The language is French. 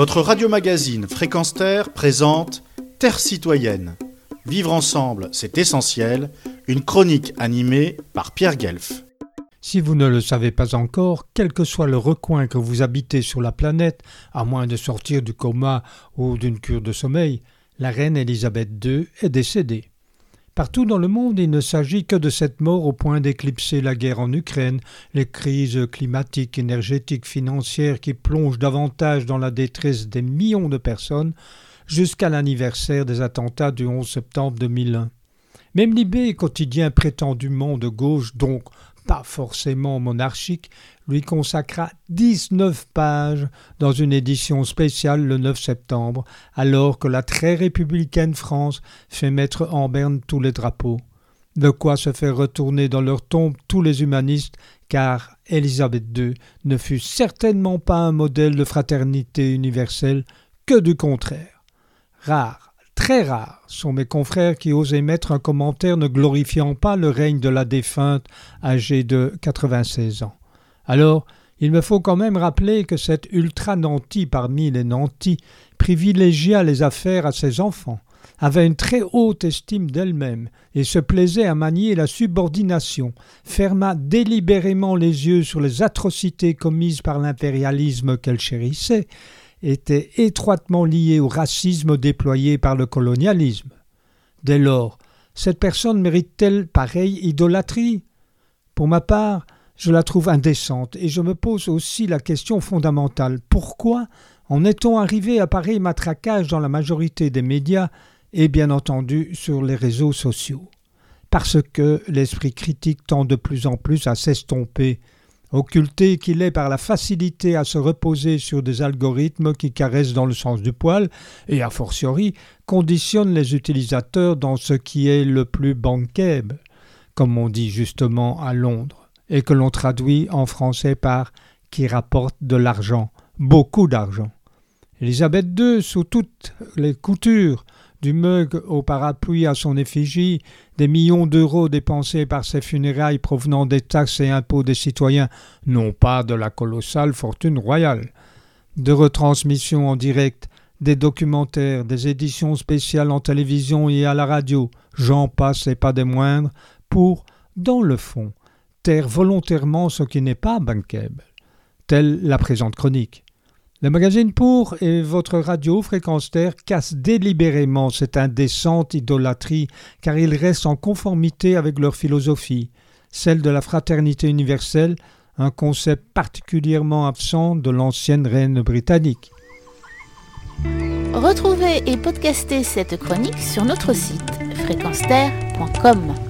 Votre radio-magazine Fréquence Terre présente Terre citoyenne. Vivre ensemble, c'est essentiel. Une chronique animée par Pierre Guelf. Si vous ne le savez pas encore, quel que soit le recoin que vous habitez sur la planète, à moins de sortir du coma ou d'une cure de sommeil, la reine Élisabeth II est décédée. Partout dans le monde, il ne s'agit que de cette mort au point d'éclipser la guerre en Ukraine, les crises climatiques, énergétiques, financières qui plongent davantage dans la détresse des millions de personnes, jusqu'à l'anniversaire des attentats du 11 septembre 2001. Même Libé, quotidien prétendument de gauche, donc pas forcément monarchique, lui consacra 19 pages dans une édition spéciale le 9 septembre, alors que la très républicaine France fait mettre en berne tous les drapeaux. De quoi se faire retourner dans leur tombe tous les humanistes, car Élisabeth II ne fut certainement pas un modèle de fraternité universelle, que du contraire. Rare Très rares sont mes confrères qui osent émettre un commentaire ne glorifiant pas le règne de la défunte âgée de 96 ans. Alors, il me faut quand même rappeler que cette ultra-nantie parmi les nantis privilégia les affaires à ses enfants, avait une très haute estime d'elle-même et se plaisait à manier la subordination, ferma délibérément les yeux sur les atrocités commises par l'impérialisme qu'elle chérissait, était étroitement lié au racisme déployé par le colonialisme. Dès lors, cette personne mérite-t-elle pareille idolâtrie? Pour ma part, je la trouve indécente et je me pose aussi la question fondamentale. Pourquoi en est-on arrivé à pareil matraquage dans la majorité des médias et bien entendu sur les réseaux sociaux? Parce que l'esprit critique tend de plus en plus à s'estomper occulté qu'il est par la facilité à se reposer sur des algorithmes qui caressent dans le sens du poil et a fortiori conditionnent les utilisateurs dans ce qui est le plus bankable, comme on dit justement à Londres, et que l'on traduit en français par qui rapporte de l'argent, beaucoup d'argent. Élisabeth II, sous toutes les coutures, du mug au parapluie à son effigie, des millions d'euros dépensés par ses funérailles provenant des taxes et impôts des citoyens, non pas de la colossale fortune royale. De retransmissions en direct, des documentaires, des éditions spéciales en télévision et à la radio, j'en passe et pas des moindres, pour, dans le fond, taire volontairement ce qui n'est pas bankable, telle la présente chronique. Le magazine Pour et votre radio Fréquence Terre cassent délibérément cette indécente idolâtrie car ils restent en conformité avec leur philosophie, celle de la fraternité universelle, un concept particulièrement absent de l'ancienne reine britannique. Retrouvez et podcastez cette chronique sur notre site fréquenceterre.com.